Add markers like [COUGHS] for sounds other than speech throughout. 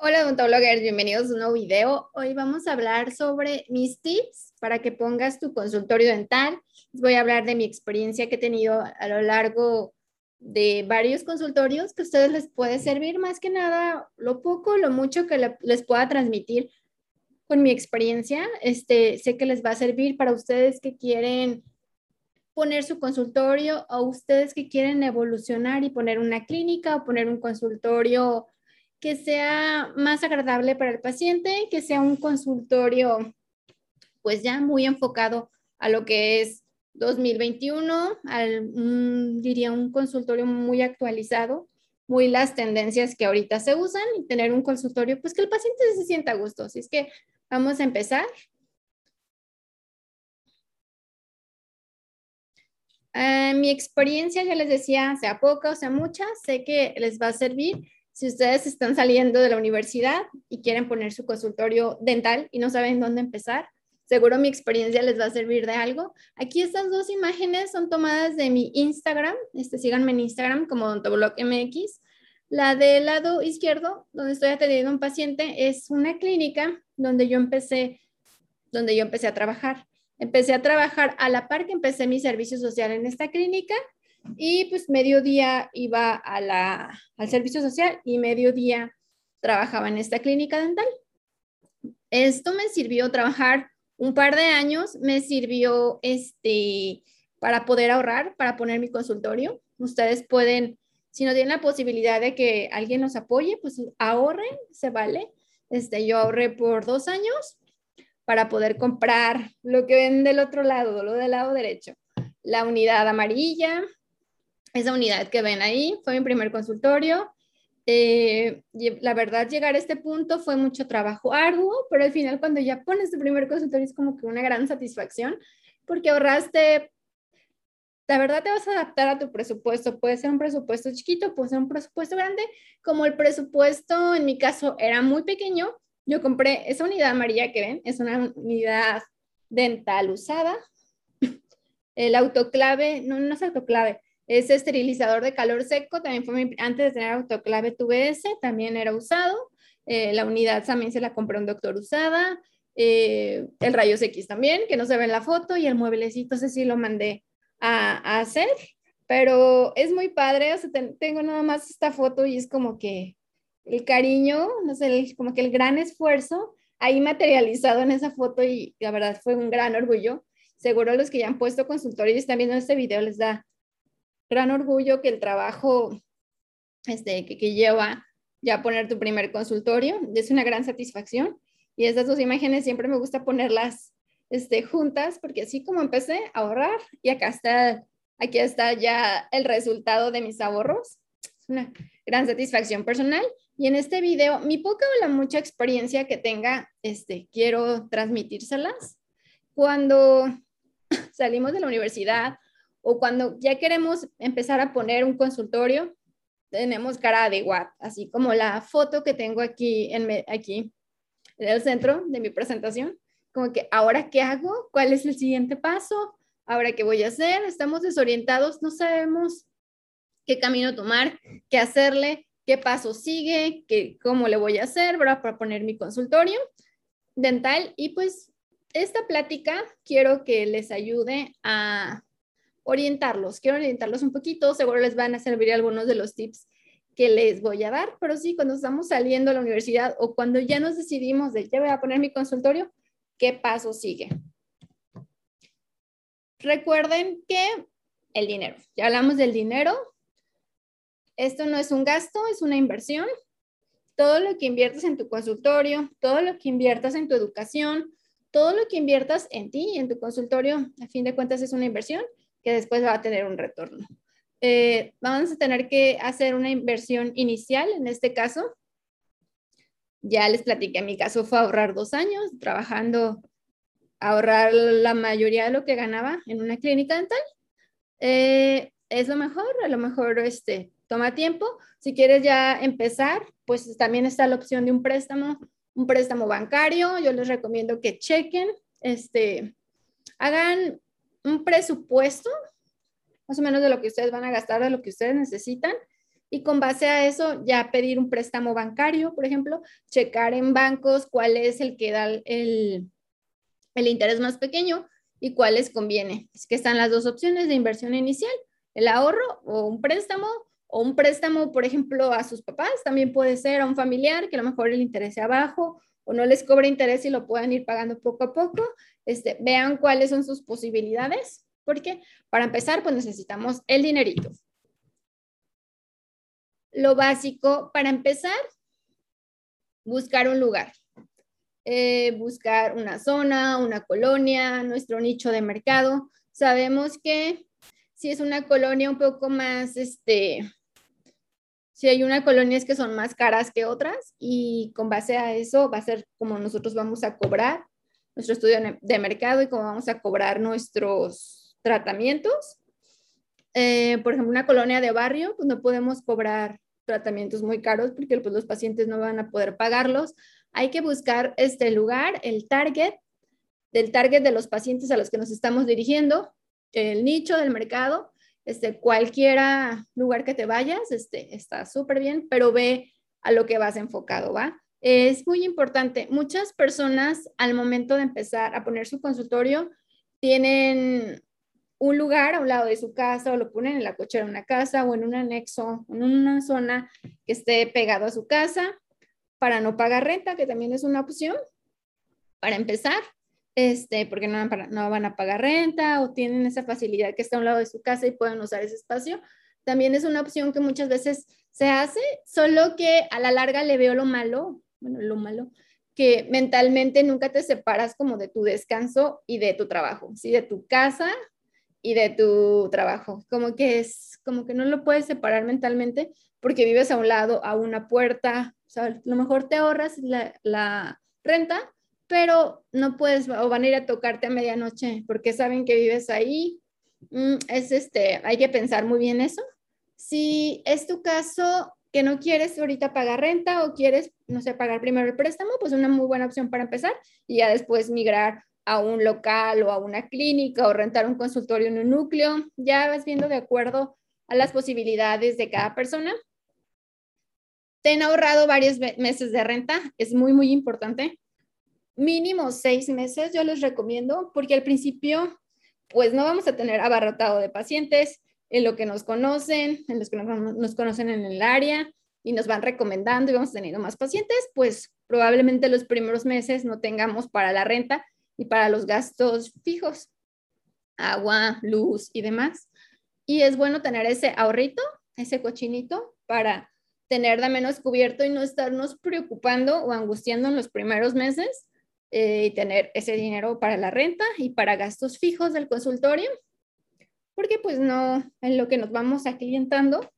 Hola odontólogos, bienvenidos a un nuevo video. Hoy vamos a hablar sobre mis tips para que pongas tu consultorio dental. Les voy a hablar de mi experiencia que he tenido a lo largo de varios consultorios que a ustedes les puede servir más que nada lo poco, lo mucho que les pueda transmitir con mi experiencia. Este, sé que les va a servir para ustedes que quieren poner su consultorio o ustedes que quieren evolucionar y poner una clínica o poner un consultorio que sea más agradable para el paciente, que sea un consultorio pues ya muy enfocado a lo que es 2021, al, diría un consultorio muy actualizado, muy las tendencias que ahorita se usan y tener un consultorio pues que el paciente se sienta a gusto. Así es que vamos a empezar. Eh, mi experiencia, ya les decía, sea poca o sea mucha, sé que les va a servir si ustedes están saliendo de la universidad y quieren poner su consultorio dental y no saben dónde empezar, seguro mi experiencia les va a servir de algo. Aquí estas dos imágenes son tomadas de mi Instagram, este, síganme en Instagram como MX. La del lado izquierdo, donde estoy atendiendo a un paciente, es una clínica donde yo empecé, donde yo empecé a trabajar. Empecé a trabajar a la par que empecé mi servicio social en esta clínica y pues mediodía iba a la, al servicio social y mediodía trabajaba en esta clínica dental. Esto me sirvió trabajar un par de años, me sirvió este, para poder ahorrar, para poner mi consultorio. Ustedes pueden, si no tienen la posibilidad de que alguien los apoye, pues ahorren, se vale. Este, yo ahorré por dos años para poder comprar lo que ven del otro lado, lo del lado derecho. La unidad amarilla, esa unidad que ven ahí fue mi primer consultorio. Eh, la verdad, llegar a este punto fue mucho trabajo arduo, pero al final cuando ya pones tu primer consultorio es como que una gran satisfacción porque ahorraste, la verdad te vas a adaptar a tu presupuesto. Puede ser un presupuesto chiquito, puede ser un presupuesto grande. Como el presupuesto en mi caso era muy pequeño, yo compré esa unidad amarilla que ven, es una unidad dental usada. [LAUGHS] El autoclave, no, no es autoclave, ese esterilizador de calor seco también fue antes de tener autoclave tuve ese, también era usado. Eh, la unidad también se la compró un doctor usada. Eh, el rayos X también, que no se ve en la foto, y el mueblecito ese sí lo mandé a, hacer, pero es muy padre, o sea, tengo nada más esta foto y es como que el cariño, no sé, como que el gran esfuerzo ahí materializado en esa foto y la verdad fue un gran orgullo. Seguro los que ya han puesto consultorio y están viendo este video les da gran orgullo que el trabajo este, que, que lleva ya poner tu primer consultorio es una gran satisfacción. Y estas dos imágenes siempre me gusta ponerlas este, juntas porque así como empecé a ahorrar y acá está, aquí está ya el resultado de mis ahorros. Es una gran satisfacción personal. Y en este video, mi poca o la mucha experiencia que tenga, este, quiero transmitírselas. Cuando [LAUGHS] salimos de la universidad o cuando ya queremos empezar a poner un consultorio, tenemos cara de what, así como la foto que tengo aquí en, aquí en el centro de mi presentación, como que ahora qué hago, cuál es el siguiente paso, ahora qué voy a hacer, estamos desorientados, no sabemos qué camino tomar, qué hacerle, qué paso sigue, qué, cómo le voy a hacer para poner mi consultorio dental. Y pues esta plática quiero que les ayude a orientarlos. Quiero orientarlos un poquito, seguro les van a servir algunos de los tips que les voy a dar, pero sí, cuando estamos saliendo a la universidad o cuando ya nos decidimos de ya voy a poner mi consultorio, ¿qué paso sigue? Recuerden que el dinero, ya hablamos del dinero, esto no es un gasto, es una inversión. Todo lo que inviertas en tu consultorio, todo lo que inviertas en tu educación, todo lo que inviertas en ti y en tu consultorio, a fin de cuentas es una inversión que después va a tener un retorno. Eh, vamos a tener que hacer una inversión inicial, en este caso. Ya les platiqué, en mi caso fue ahorrar dos años trabajando, ahorrar la mayoría de lo que ganaba en una clínica dental. Eh, es lo mejor, a lo mejor este, toma tiempo. Si quieres ya empezar, pues también está la opción de un préstamo, un préstamo bancario. Yo les recomiendo que chequen, este, hagan un presupuesto, más o menos de lo que ustedes van a gastar, de lo que ustedes necesitan. y con base a eso ya pedir un préstamo bancario, por ejemplo, checar en bancos cuál es el que da el, el interés más pequeño y cuál les conviene. Es que están las dos opciones de inversión inicial, el ahorro o un préstamo o un préstamo, por ejemplo, a sus papás, también puede ser a un familiar que a lo mejor el interés sea bajo o no les cobre interés y lo puedan ir pagando poco a poco. Este, vean cuáles son sus posibilidades, porque para empezar, pues necesitamos el dinerito. Lo básico para empezar, buscar un lugar. Eh, buscar una zona, una colonia, nuestro nicho de mercado. Sabemos que si es una colonia un poco más, este, si hay una colonias que son más caras que otras y con base a eso va a ser como nosotros vamos a cobrar nuestro estudio de mercado y cómo vamos a cobrar nuestros tratamientos. Eh, por ejemplo, una colonia de barrio, pues no podemos cobrar tratamientos muy caros porque pues, los pacientes no van a poder pagarlos hay que buscar este lugar, el target, del target de los pacientes a los que nos estamos dirigiendo, el nicho del mercado, este, cualquiera lugar que te vayas, este, está súper bien, pero ve a lo que vas enfocado, ¿va? Es muy importante. Muchas personas al momento de empezar a poner su consultorio tienen un lugar a un lado de su casa o lo ponen en la cochera de una casa o en un anexo, en una zona que esté pegado a su casa para no pagar renta, que también es una opción para empezar, este, porque no, no van a pagar renta o tienen esa facilidad que está a un lado de su casa y pueden usar ese espacio. También es una opción que muchas veces se hace, solo que a la larga le veo lo malo, bueno, lo malo, que mentalmente nunca te separas como de tu descanso y de tu trabajo, ¿sí? De tu casa y de tu trabajo. Como que es, como que no lo puedes separar mentalmente porque vives a un lado, a una puerta, o sea, a lo mejor te ahorras la, renta, pero no puedes, o van a ir a tocarte a medianoche porque saben que vives ahí. Mm, es este, hay que pensar muy bien eso. Si es tu caso que no quieres ahorita pagar renta o quieres, no sé, pagar primero el préstamo, pues una muy buena opción para empezar y ya después migrar a un local o a una clínica o rentar un consultorio en un núcleo. Ya vas viendo de acuerdo a las posibilidades de cada persona te han ahorrado varios meses de renta, es muy, muy importante. Mínimo seis meses, yo les recomiendo, porque al principio, pues no vamos a tener abarrotado de pacientes en lo que nos conocen, en los que nos, conocen en el área y nos van recomendando y vamos teniendo más pacientes, pues probablemente los primeros meses no tengamos para la renta y para los gastos fijos, agua, luz y demás. Y es bueno tener ese ahorrito, ese cochinito para tener de menos cubierto y no estarnos preocupando o angustiando en los primeros meses eh, y tener ese dinero para la renta y para gastos fijos del consultorio, porque pues no, en lo que nos vamos aclientando,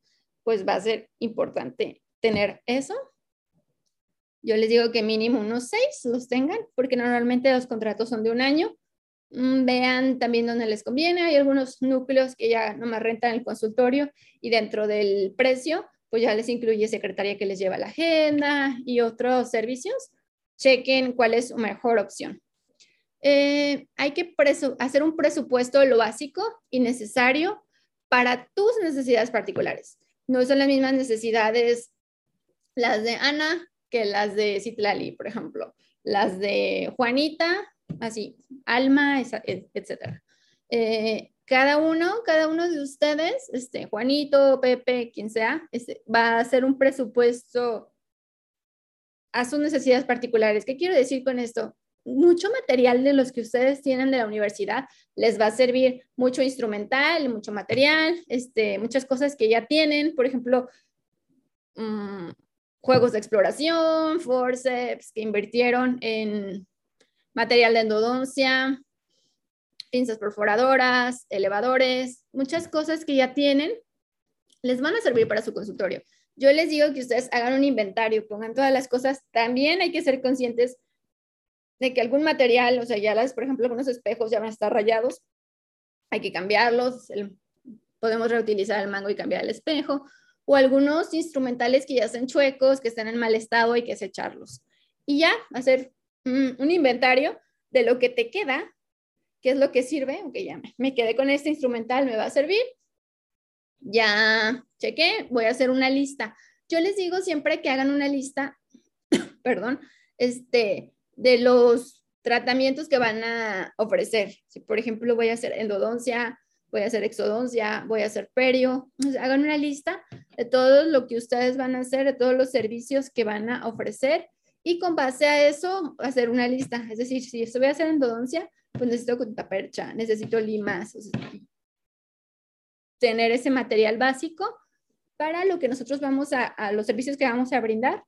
pues va a ser importante tener eso. Yo les digo que mínimo unos seis los tengan, porque normalmente los contratos son de un año. Mm, vean también dónde les conviene. Hay algunos núcleos que ya nomás rentan el consultorio y dentro del precio pues ya les incluye secretaria que les lleva la agenda y otros servicios. Chequen cuál es su mejor opción. Eh, hay que hacer un presupuesto de lo básico y necesario para tus necesidades particulares. No son las mismas necesidades las de Ana que las de Citlali, por ejemplo. Las de Juanita, así, Alma, etc. Eh, cada uno, cada uno de ustedes, este, Juanito, Pepe, quien sea, este, va a hacer un presupuesto a sus necesidades particulares. ¿Qué quiero decir con esto? Mucho material de los que ustedes tienen de la universidad les va a servir mucho instrumental, mucho material, este, muchas cosas que ya tienen, por ejemplo, mm, juegos de exploración, forceps que invirtieron en material de endodoncia, pinzas perforadoras, elevadores, muchas cosas que ya tienen, les van a servir para su consultorio. Yo les digo que ustedes hagan un inventario, pongan todas las cosas. También hay que ser conscientes de que algún material, o sea, ya las, por ejemplo, algunos espejos ya van a estar rayados, hay que cambiarlos, podemos reutilizar el mango y cambiar el espejo, o algunos instrumentales que ya están chuecos, que están en mal estado, hay que desecharlos. Y ya, hacer un inventario de lo que te queda qué es lo que sirve, aunque ya me, quedé con este instrumental, me va a servir. ya chequé, voy a hacer una lista. Yo les digo siempre que hagan una lista, [COUGHS] perdón, este, de los tratamientos que van a ofrecer. Si, por ejemplo, voy a hacer endodoncia, voy a hacer exodoncia, voy a hacer perio, hagan una lista de todo lo que ustedes van a hacer, de todos los servicios que van a ofrecer y con base a eso hacer una lista. Es decir, si esto voy a hacer endodoncia, pues necesito percha, necesito limas, tener ese material básico para lo que nosotros vamos a los servicios que vamos a brindar.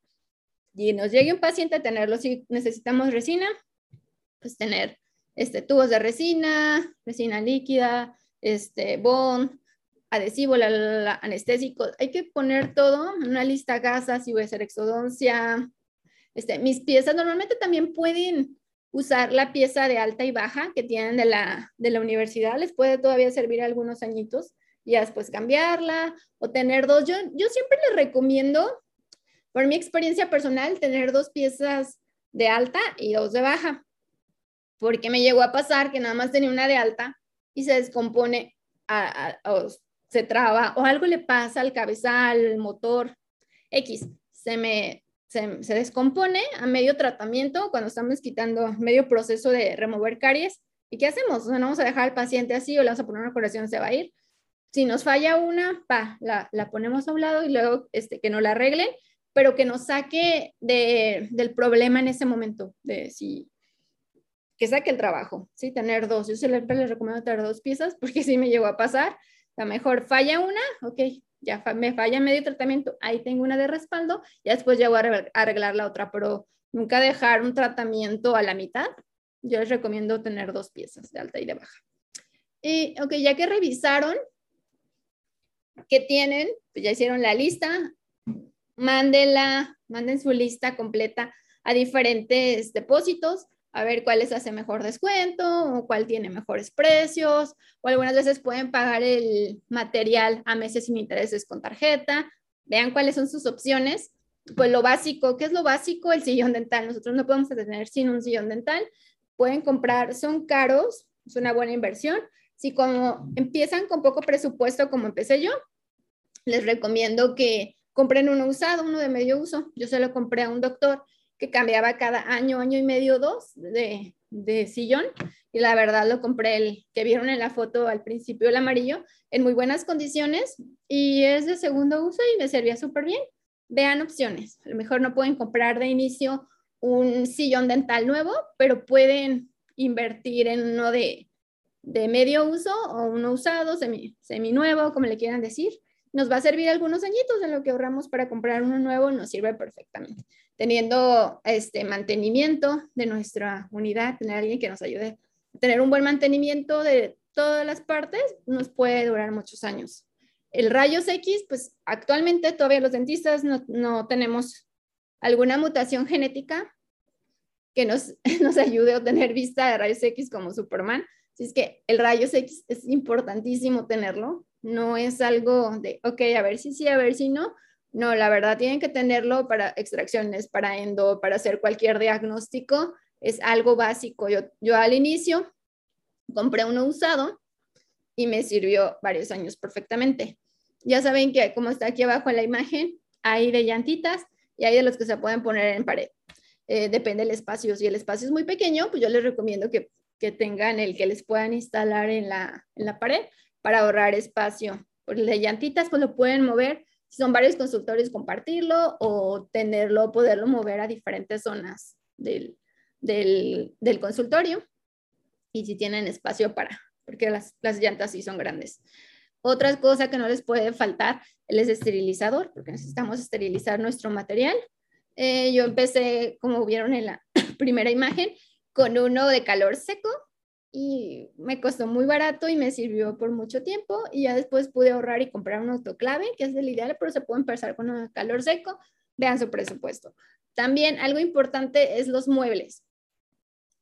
Y nos llegue un paciente a tenerlo, si necesitamos resina, pues tener este, tubos de resina, resina líquida, este, bond, adhesivo, la, anestésico. Hay que poner todo en una lista gasa, si voy a hacer exodoncia. Este, mis piezas normalmente también pueden usar la pieza de alta y baja que tienen de la, de la universidad. Les puede todavía servir algunos añitos y después cambiarla o tener dos. Yo, yo siempre les recomiendo, por mi experiencia personal, tener dos piezas de alta y dos de baja porque me llegó a pasar que nada más tenía una de alta y se descompone, o se traba, o algo le pasa al cabezal, al motor, X, se me se, descompone a medio tratamiento cuando estamos quitando medio proceso de remover caries. ¿Y qué hacemos? no vamos a dejar al paciente así o le vamos a poner una curación, se va a ir. Si nos falla una, pa, la, la ponemos a un lado y luego este, que no la arreglen, pero que nos saque de, del problema en ese momento, de si que saque el trabajo, ¿sí? Tener dos. Yo siempre les recomiendo tener dos piezas porque si me llegó a pasar. La mejor falla una, ok, ya me falla medio tratamiento, ahí tengo una de respaldo, ya después ya voy a arreglar la otra, pero nunca dejar un tratamiento a la mitad. Yo les recomiendo tener dos piezas de alta y de baja. Y, ok, ya que revisaron qué tienen, pues ya hicieron la lista, mándenla, manden su lista completa a diferentes depósitos a ver cuál les hace mejor descuento o cuál tiene mejores precios, o algunas veces pueden pagar el material a meses sin intereses con tarjeta. Vean cuáles son sus opciones. Pues lo básico, ¿qué es lo básico? El sillón dental. Nosotros no podemos tener sin un sillón dental. Pueden comprar, son caros, es una buena inversión. Si como empiezan con poco presupuesto, como empecé yo, les recomiendo que compren uno usado, uno de medio uso. Yo se lo compré a un doctor que cambiaba cada año, año y medio, dos de, de sillón. Y la verdad lo compré el que vieron en la foto al principio, el amarillo, en muy buenas condiciones y es de segundo uso y me servía súper bien. Vean opciones. A lo mejor no pueden comprar de inicio un sillón dental nuevo, pero pueden invertir en uno de, de medio uso o uno usado, semi, semi nuevo, como le quieran decir. Nos va a servir algunos añitos en lo que ahorramos para comprar uno nuevo, nos sirve perfectamente teniendo este mantenimiento de nuestra unidad, tener alguien que nos ayude a tener un buen mantenimiento de todas las partes, nos puede durar muchos años. El rayos X, pues actualmente todavía los dentistas no, no tenemos alguna mutación genética que nos, [LAUGHS] nos ayude a obtener vista de rayos X como Superman. Así es que el rayos X es importantísimo tenerlo. No es algo de, ok, a ver si sí, a ver si no, no, la verdad, tienen que tenerlo para extracciones, para endo, para hacer cualquier diagnóstico. Es algo básico. Yo, yo al inicio compré uno usado y me sirvió varios años perfectamente. Ya saben que como está aquí abajo en la imagen, hay de llantitas y hay de los que se pueden poner en pared. Eh, depende del espacio. Si el espacio es muy pequeño, pues yo les recomiendo que, que tengan el que les puedan instalar en la, en la pared para ahorrar espacio. Por de llantitas, pues lo pueden mover si son varios consultorios, compartirlo o tenerlo, poderlo mover a diferentes zonas del, del, del consultorio. Y si tienen espacio para, porque las, las llantas sí son grandes. Otra cosa que no les puede faltar es esterilizador, porque necesitamos esterilizar nuestro material. Eh, yo empecé, como vieron en la [CLEARS THROAT] primera imagen, con uno de calor seco, y me costó muy barato y me sirvió por mucho tiempo y ya después pude ahorrar y comprar un autoclave, que es el ideal, pero se puede empezar con un calor seco, vean su presupuesto. También algo importante es los muebles,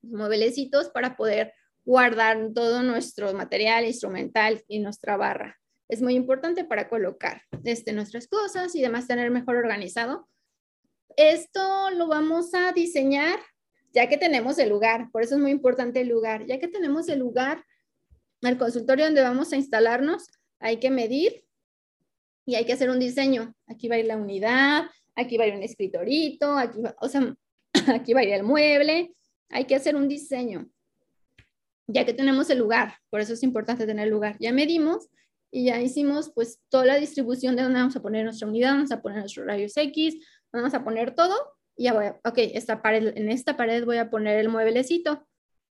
los mueblecitos para poder guardar todo nuestro material instrumental y nuestra barra. Es muy importante para colocar este, nuestras cosas y demás tener mejor organizado. Esto lo vamos a diseñar ya que tenemos el lugar, por eso es muy importante el lugar, ya que tenemos el lugar, el consultorio donde vamos a instalarnos, hay que medir y hay que hacer un diseño. Aquí va a ir la unidad, aquí va a ir un escritorito, aquí va, o sea, [CLEARS THROAT] aquí va a ir el mueble. Hay que hacer un diseño, ya que tenemos el lugar. Por eso es importante tener lugar. Ya medimos y ya hicimos pues toda la distribución de dónde vamos a poner nuestra unidad, vamos a poner nuestros rayos X, vamos a poner todo ya voy a, ok, en esta pared voy a poner el mueblecito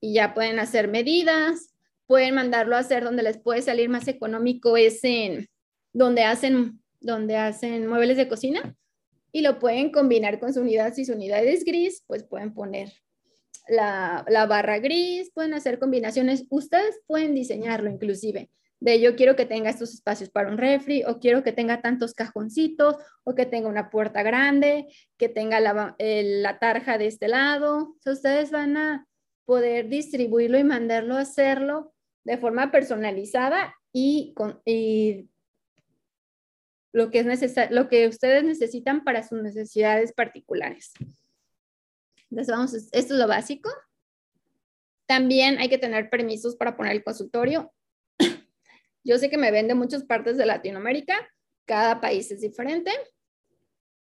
y ya pueden hacer medidas, pueden mandarlo a hacer donde les puede salir más económico es en donde hacen, donde hacen muebles de cocina y lo pueden combinar con su unidad. Si su unidad es gris, pues pueden poner la, la barra gris, pueden hacer combinaciones. Ustedes pueden diseñarlo inclusive. De yo quiero que tenga estos espacios para un refri, o quiero que tenga tantos cajoncitos, o que tenga una puerta grande, que tenga la, la tarja de este lado. ustedes van a poder distribuirlo y mandarlo a hacerlo de forma personalizada y, con, y lo que, es lo que ustedes necesitan para sus necesidades particulares. Entonces, vamos, esto es lo básico. También hay que tener permisos para poner el consultorio. Yo sé que me ven de muchas partes de Latinoamérica, cada país es diferente.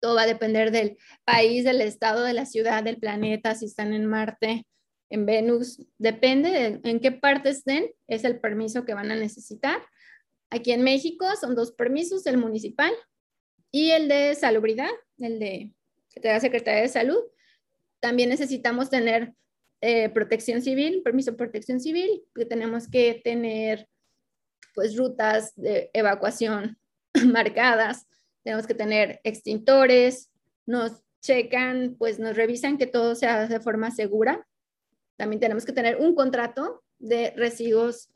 Todo va a depender del país, del estado, de la ciudad, del planeta, si están en Marte, en Venus. Depende de en qué parte estén, es el permiso que van a necesitar. Aquí en México son dos permisos, el municipal y el de salubridad, el de que Secretaría de Salud. También necesitamos tener eh, protección civil, permiso de protección civil, que tenemos que tener pues rutas de evacuación [CLEARS THROAT] marcadas, tenemos que tener extintores, nos checan, pues nos revisan que todo sea de forma segura. También tenemos que tener un contrato de residuos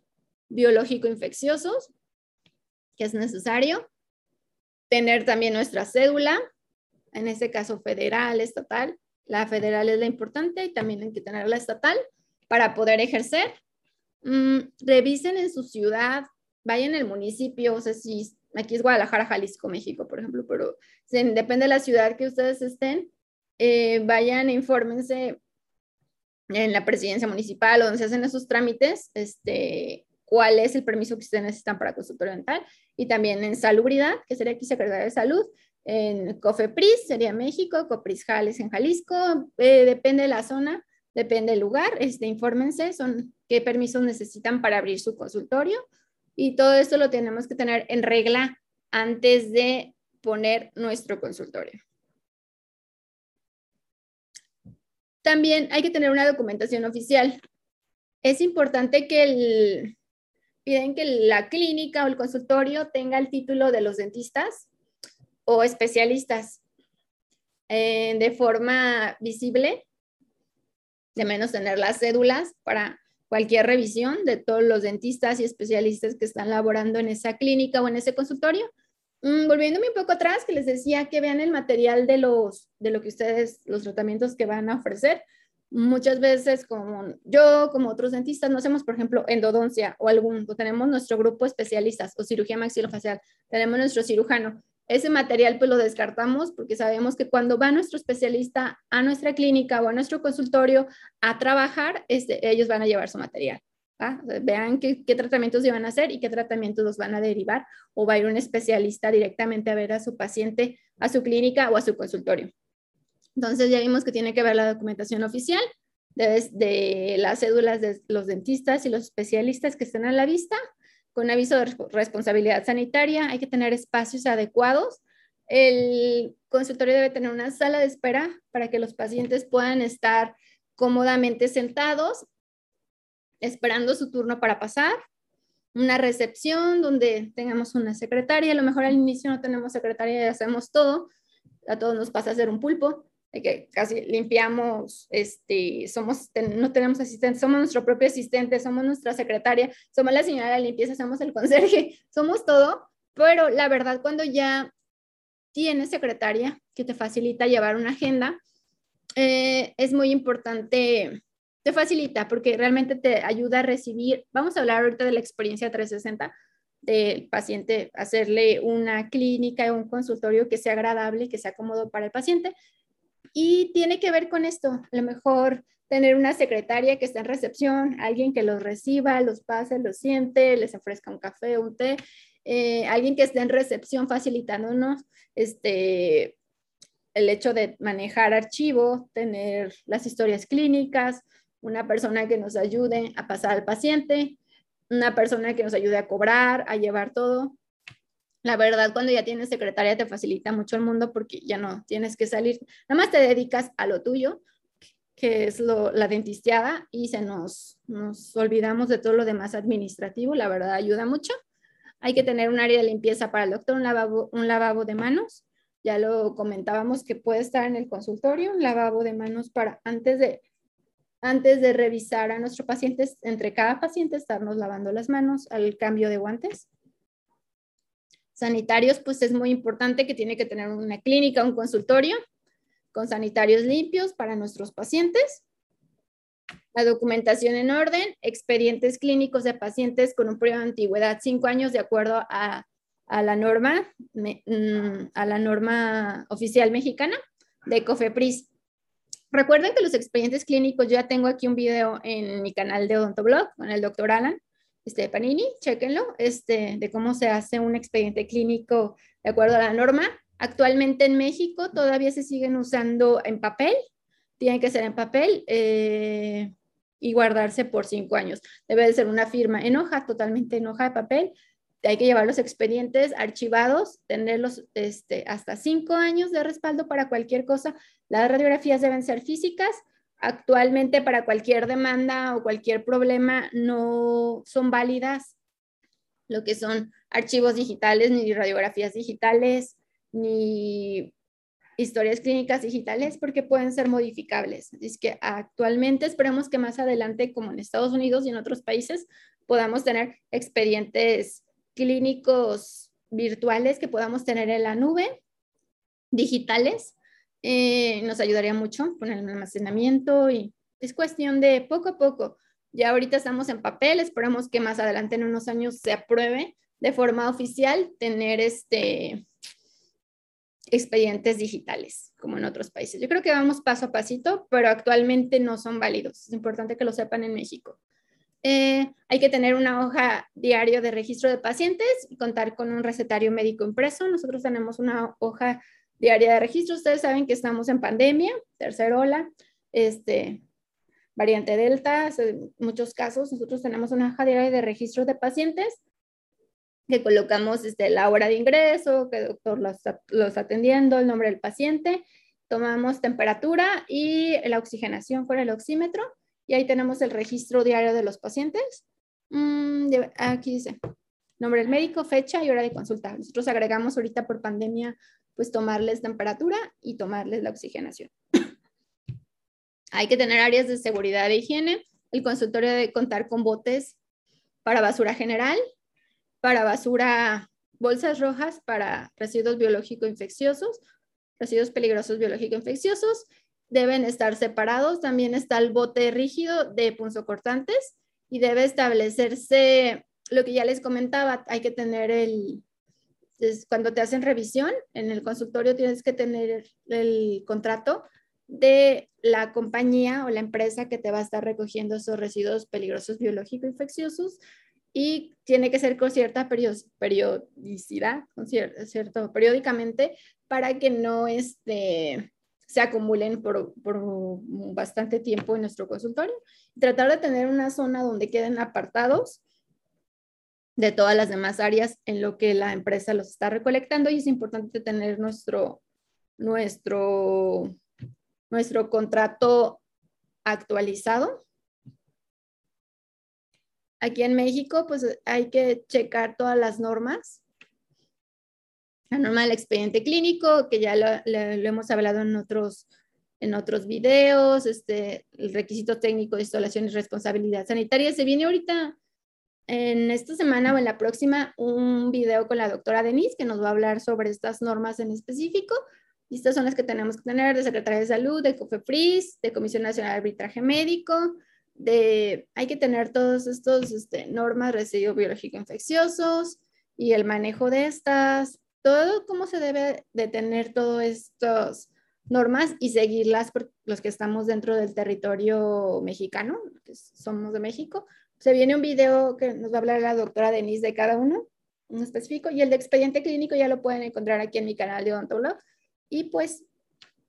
biológico infecciosos que es necesario. Tener también nuestra cédula, en este caso federal, estatal. La federal es la importante y también hay que tener la estatal para poder ejercer. Mm, revisen en su ciudad, vayan al municipio, o sea, si aquí es Guadalajara, Jalisco, México, por ejemplo, pero depende de la ciudad que ustedes estén, eh, vayan e infórmense en la presidencia municipal o donde se hacen esos trámites, este, cuál es el permiso que ustedes necesitan para consultorio dental y también en salubridad, que sería aquí Secretaría de Salud, en COFEPRIS sería México, COPRIS-JALES en Jalisco, eh, depende de la zona, depende del lugar, este, infórmense son qué permisos necesitan para abrir su consultorio y todo esto lo tenemos que tener en regla antes de poner nuestro consultorio. También hay que tener una documentación oficial. Es importante que piden que la clínica o el consultorio tenga el título de los dentistas o especialistas eh, de forma visible, de menos tener las cédulas para cualquier revisión de todos los dentistas y especialistas que están laborando en esa clínica o en ese consultorio. Mm, volviéndome un poco atrás, que les decía que vean el material de, los, de lo que ustedes, los tratamientos que van a ofrecer muchas veces como yo, como otros dentistas, no hacemos, por ejemplo, endodoncia o algún, tenemos nuestro grupo especialistas o cirugía maxilofacial, tenemos nuestro cirujano. Ese material pues lo descartamos porque sabemos que cuando va nuestro especialista a nuestra clínica o a nuestro consultorio a trabajar, este, ellos van a llevar su material. vean qué, qué, tratamientos iban a hacer y qué tratamientos los van a derivar o va a ir un especialista directamente a ver a su paciente, a su clínica o a su consultorio. Entonces ya vimos que tiene que ver la documentación oficial de, las cédulas de los dentistas y los especialistas que están a la vista, con aviso de responsabilidad sanitaria, hay que tener espacios adecuados. El consultorio debe tener una sala de espera para que los pacientes puedan estar cómodamente sentados, esperando su turno para pasar. Una recepción donde tengamos una secretaria, a lo mejor al inicio no tenemos secretaria y hacemos todo, a todos nos pasa a hacer un pulpo, que casi limpiamos, este, somos, no tenemos asistente, somos nuestro propio asistente, somos nuestra secretaria, somos la señora de limpieza, somos el conserje, [LAUGHS] somos todo, pero la verdad cuando ya tienes secretaria que te facilita llevar una agenda, eh, es muy importante, te facilita porque realmente te ayuda a recibir, vamos a hablar ahorita de la experiencia 360 del paciente, hacerle una clínica, un consultorio que sea agradable, que sea cómodo para el paciente, y tiene que ver con esto, a lo mejor tener una secretaria que esté en recepción, alguien que los reciba, los pase, los siente, les ofrezca un café un té. eh, alguien que esté en recepción facilitándonos este, el hecho de manejar archivo, tener las historias clínicas, una persona que nos ayude a pasar al paciente, una persona que nos ayude a cobrar, a llevar todo. La verdad, cuando ya tienes secretaria te facilita mucho el mundo porque ya no tienes que salir, nada más te dedicas a lo tuyo, que es la dentisteada, y se nos, nos olvidamos de todo lo demás administrativo, la verdad ayuda mucho. Hay que tener un área de limpieza para el doctor, un lavabo, un lavabo de manos. Ya lo comentábamos que puede estar en el consultorio, un lavabo de manos para antes de, antes de revisar a nuestros pacientes, entre cada paciente estarnos lavando las manos al cambio de guantes. Sanitarios, pues es muy importante que tiene que tener una clínica, un consultorio con sanitarios limpios para nuestros pacientes. La documentación en orden, expedientes clínicos de pacientes con un periodo de antigüedad cinco años de acuerdo a, la norma, mm, a la norma oficial mexicana de COFEPRIS. Recuerden que los expedientes clínicos, yo ya tengo aquí un video en mi canal de Odontoblog con el doctor Alan este, Panini, chéquenlo, este, de cómo se hace un expediente clínico de acuerdo a la norma. Actualmente en México todavía se siguen usando en papel, tiene que ser en papel eh, y guardarse por cinco años. Debe de ser una firma en hoja, totalmente en hoja de papel. Hay que llevar los expedientes archivados, tenerlos este, hasta cinco años de respaldo para cualquier cosa. Las radiografías deben ser físicas. Actualmente para cualquier demanda o cualquier problema no son válidas lo que son archivos digitales ni radiografías digitales ni historias clínicas digitales porque pueden ser modificables. Es que actualmente esperemos que más adelante, como en Estados Unidos y en otros países, podamos tener expedientes clínicos virtuales que podamos tener en la nube, digitales. Nos ayudaría mucho con el almacenamiento y es cuestión de poco a poco. Ya ahorita estamos en papel, esperamos que más adelante en unos años se apruebe de forma oficial tener este expedientes digitales, como en otros países. Yo creo que vamos paso a pasito, pero actualmente no son válidos. Es importante que lo sepan en México. Eh, hay que tener una hoja diario de registro de pacientes y contar con un recetario médico impreso. Nosotros tenemos una hoja diaria de registro. Ustedes saben que estamos en pandemia, tercera ola, este, variante Delta, en muchos casos. Nosotros tenemos una hoja diaria de registro de pacientes que colocamos este, la hora de ingreso, que el doctor los, los atendiendo, el nombre del paciente, tomamos temperatura y la oxigenación con el oxímetro y ahí tenemos el registro diario de los pacientes. Mm, aquí dice nombre del médico, fecha y hora de consulta. Nosotros agregamos ahorita por pandemia, pues tomarles temperatura y tomarles la oxigenación. [CLEARS THROAT] Hay que tener áreas de seguridad e higiene. El consultorio debe contar con botes para basura general, para basura, bolsas rojas para residuos biológicos infecciosos, residuos peligrosos biológicos infecciosos, deben estar separados. También está el bote rígido de punzocortantes y debe establecerse lo que ya les comentaba, hay que tener el, cuando te hacen revisión en el consultorio tienes que tener el contrato de la compañía o la empresa que te va a estar recogiendo esos residuos peligrosos biológicos infecciosos y tiene que ser con cierta periodicidad, con cierto, periódicamente, para que no este, se acumulen por, bastante tiempo en nuestro consultorio. Tratar de tener una zona donde queden apartados de todas las demás áreas en lo que la empresa los está recolectando y es importante tener nuestro, nuestro, nuestro contrato actualizado Aquí en México, pues hay que checar todas las normas. La norma del expediente clínico, que ya lo, hemos hablado en otros, en otros videos, este, el requisito técnico de instalación y responsabilidad sanitaria. Se viene ahorita en esta semana o en la próxima un video con la doctora Denise que nos va a hablar sobre estas normas en específico. Y estas son las que tenemos que tener de Secretaría de Salud, de COFEPRIS, de Comisión Nacional de Arbitraje Médico, hay que tener todos estos este, normas, residuos biológicos infecciosos y el manejo de estas, todo cómo se debe de tener todas estas normas y seguirlas por los que estamos dentro del territorio mexicano, que somos de México. Se viene un video que nos va a hablar la doctora Denise de cada uno. específico. Y el de expediente clínico ya lo pueden encontrar aquí en mi canal de Odontoblog. Y pues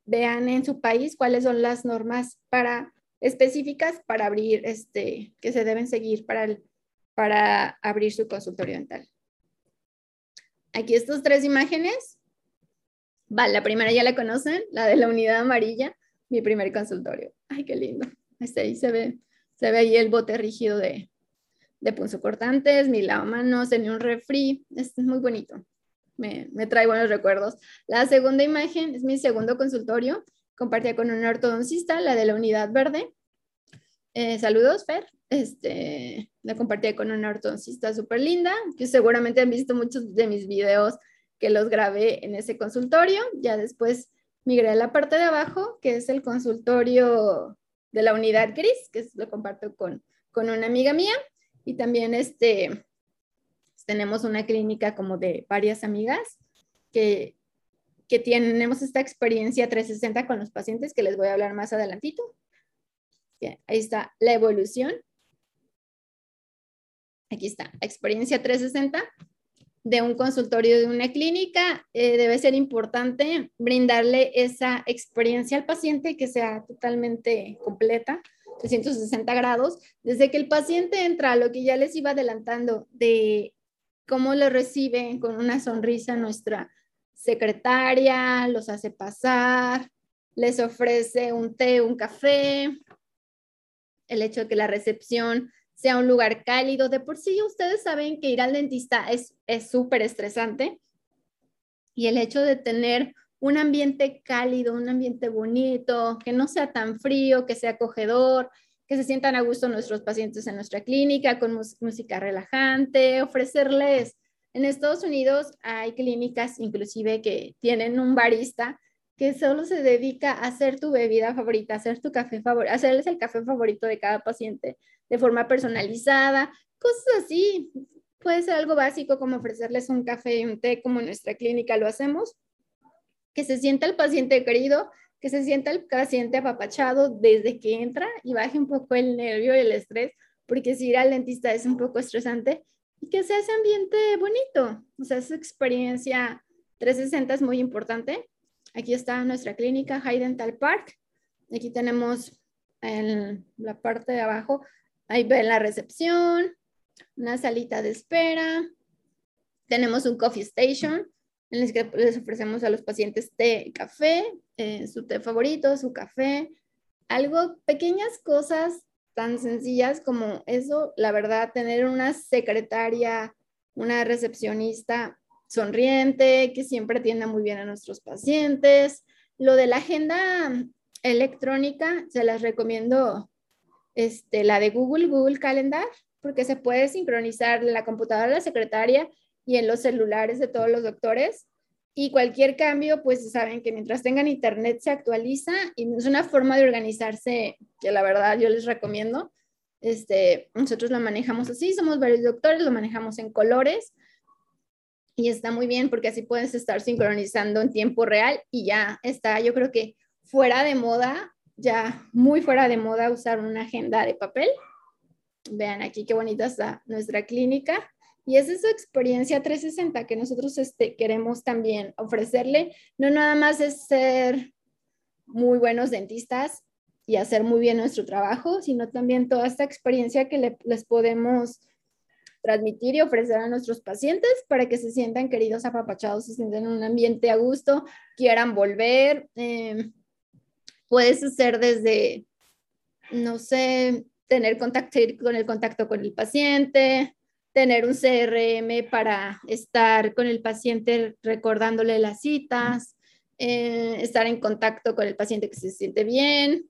vean en su país cuáles son las normas para específicas para abrir, este, que se deben seguir para, para abrir su consultorio dental. Aquí estas tres imágenes. Vale, la primera ya la conocen, la de la unidad amarilla, mi primer consultorio. Ay, qué lindo. Este ahí se ve, se ve ahí el bote rígido de, de punzocortantes, mi lavamanos, tenía un refri. Es muy bonito. Me, me trae buenos recuerdos. La segunda imagen es mi segundo consultorio compartía con un ortodoncista, la de la unidad verde. Eh, saludos, Fer. Este, la compartía con una ortodoncista súper linda, que seguramente han visto muchos de mis videos que los grabé en ese consultorio. Ya después migré a la parte de abajo, que es el consultorio de la unidad gris, que lo comparto con, con una amiga mía. Y también este, tenemos una clínica como de varias amigas que que tenemos esta experiencia 360 con los pacientes que les voy a hablar más adelantito. Ahí está la evolución. Aquí está, experiencia 360 de un consultorio de una clínica. Eh, debe ser importante brindarle esa experiencia al paciente que sea totalmente completa, 360 grados, desde que el paciente entra, lo que ya les iba adelantando de cómo lo reciben con una sonrisa nuestra secretaria, los hace pasar, les ofrece un té, un café, el hecho de que la recepción sea un lugar cálido. De por sí, ustedes saben que ir al dentista es súper estresante y el hecho de tener un ambiente cálido, un ambiente bonito, que no sea tan frío, que sea acogedor, que se sientan a gusto nuestros pacientes en nuestra clínica con música relajante, ofrecerles en Estados Unidos hay clínicas inclusive que tienen un barista que solo se dedica a hacer tu bebida favorita, hacer tu café favorito, hacerles el café favorito de cada paciente de forma personalizada, cosas así. Puede ser algo básico como ofrecerles un café y un té como en nuestra clínica lo hacemos. Que se sienta el paciente querido, que se sienta el paciente apapachado desde que entra y baje un poco el nervio y el estrés, porque si ir al dentista es un poco estresante, y que sea ese ambiente bonito. O sea, esa experiencia 360 es muy importante. Aquí está nuestra clínica High Dental Park. Aquí tenemos en la parte de abajo, ahí ven la recepción, una salita de espera. Tenemos un coffee station en el que les ofrecemos a los pacientes té café, eh, su té favorito, su café, algo, pequeñas cosas tan sencillas como eso, la verdad, tener una secretaria, una recepcionista sonriente, que siempre atienda muy bien a nuestros pacientes. Lo de la agenda electrónica, se las recomiendo este, la de Google, Google Calendar, porque se puede sincronizar la computadora de la secretaria y en los celulares de todos los doctores. Y cualquier cambio, pues saben que mientras tengan internet se actualiza y es una forma de organizarse que la verdad yo les recomiendo. Este, nosotros lo manejamos así, somos varios doctores, lo manejamos en colores y está muy bien porque así puedes estar sincronizando en tiempo real y ya está, yo creo que fuera de moda, ya muy fuera de moda usar una agenda de papel. Vean aquí qué bonita está nuestra clínica. Y esa es su experiencia 360 que nosotros este, queremos también ofrecerle. No nada más es ser muy buenos dentistas y hacer muy bien nuestro trabajo, sino también toda esta experiencia que les podemos transmitir y ofrecer a nuestros pacientes para que se sientan queridos, apapachados, se sientan en un ambiente a gusto, quieran volver. Eh, puedes hacer desde, no sé, tener contacto con el contacto con el paciente, tener un CRM para estar con el paciente recordándole las citas, eh, estar en contacto con el paciente que se siente bien,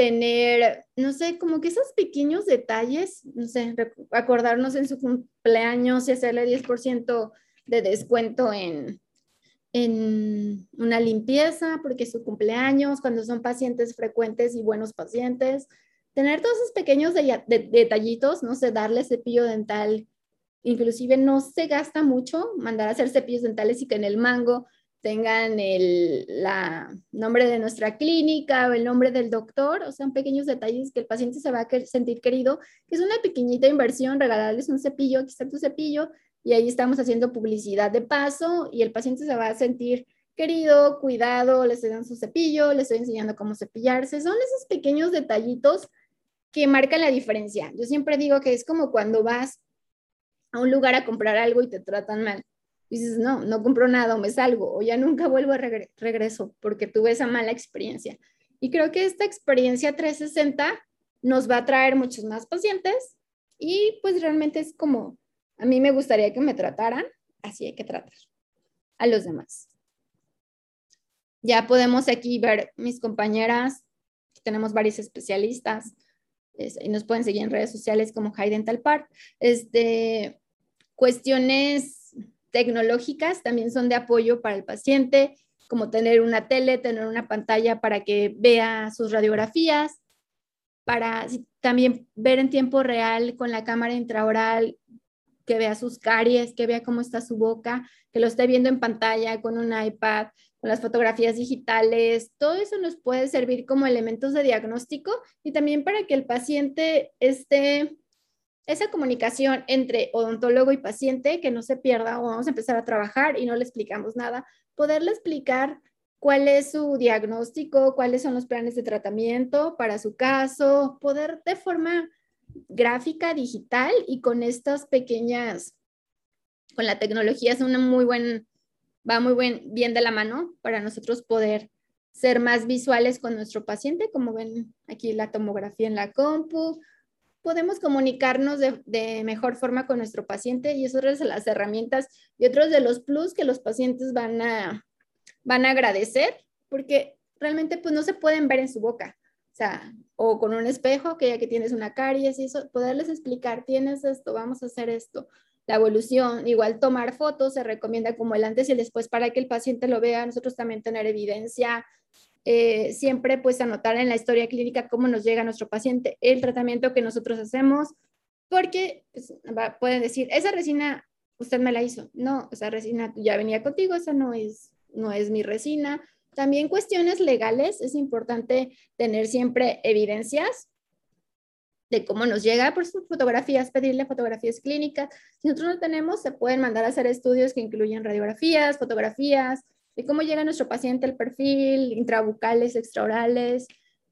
tener, no sé, como que esos pequeños detalles, no sé, acordarnos en su cumpleaños y hacerle 10% de descuento en, en una limpieza, porque es su cumpleaños, cuando son pacientes frecuentes y buenos pacientes, tener todos esos pequeños detallitos, no sé, darle cepillo dental, inclusive no se gasta mucho mandar a hacer cepillos dentales y que en el mango tengan el nombre de nuestra clínica o el nombre del doctor, o sea, pequeños detalles que el paciente se va a sentir querido, que es una pequeñita inversión, regalarles un cepillo, aquí está tu cepillo, y ahí estamos haciendo publicidad de paso y el paciente se va a sentir querido, cuidado, le estoy dando su cepillo, le estoy enseñando cómo cepillarse. Son esos pequeños detallitos que marcan la diferencia. Yo siempre digo que es como cuando vas a un lugar a comprar algo y te tratan mal. Dices, no, no compro nada o me salgo o ya nunca vuelvo a regreso porque tuve esa mala experiencia. Y creo que esta experiencia 360 nos va a traer muchos más pacientes y pues realmente es como, a mí me gustaría que me trataran, así hay que tratar a los demás. Ya podemos aquí ver mis compañeras, tenemos varios especialistas y nos pueden seguir en redes sociales como High Dental Park. Este, cuestiones tecnológicas también son de apoyo para el paciente, como tener una tele, tener una pantalla para que vea sus radiografías, para también ver en tiempo real con la cámara intraoral que vea sus caries, que vea cómo está su boca, que lo esté viendo en pantalla con un iPad, con las fotografías digitales, todo eso nos puede servir como elementos de diagnóstico y también para que el paciente esté, esa comunicación entre odontólogo y paciente, que no se pierda o vamos a empezar a trabajar y no le explicamos nada, poderle explicar cuál es su diagnóstico, cuáles son los planes de tratamiento para su caso, poder de forma gráfica, digital y con estas pequeñas, con la tecnología es una muy buen, va muy buen, bien de la mano para nosotros poder ser más visuales con nuestro paciente, como ven aquí la tomografía en la compu. Podemos comunicarnos de, de mejor forma con nuestro paciente y eso es las herramientas y otros de los plus que los pacientes van a, van a agradecer porque realmente pues no se pueden ver en su boca sea, o con un espejo, que ya que tienes una caries y eso, poderles explicar, tienes esto, vamos a hacer esto. La evolución, igual tomar fotos, se recomienda como el antes y el después para que el paciente lo vea, nosotros también tener evidencia, eh, siempre pues anotar en la historia clínica cómo nos llega nuestro paciente, el tratamiento que nosotros hacemos, porque pues, pueden decir, esa resina usted me la hizo, no, esa resina ya venía contigo, esa no es, no es mi resina, también cuestiones legales, es importante tener siempre evidencias de cómo nos llega por sus fotografías, pedirle fotografías clínicas. Si nosotros no tenemos, se pueden mandar a hacer estudios que incluyen radiografías, fotografías, de cómo llega nuestro paciente, el perfil, intrabucales, extraorales,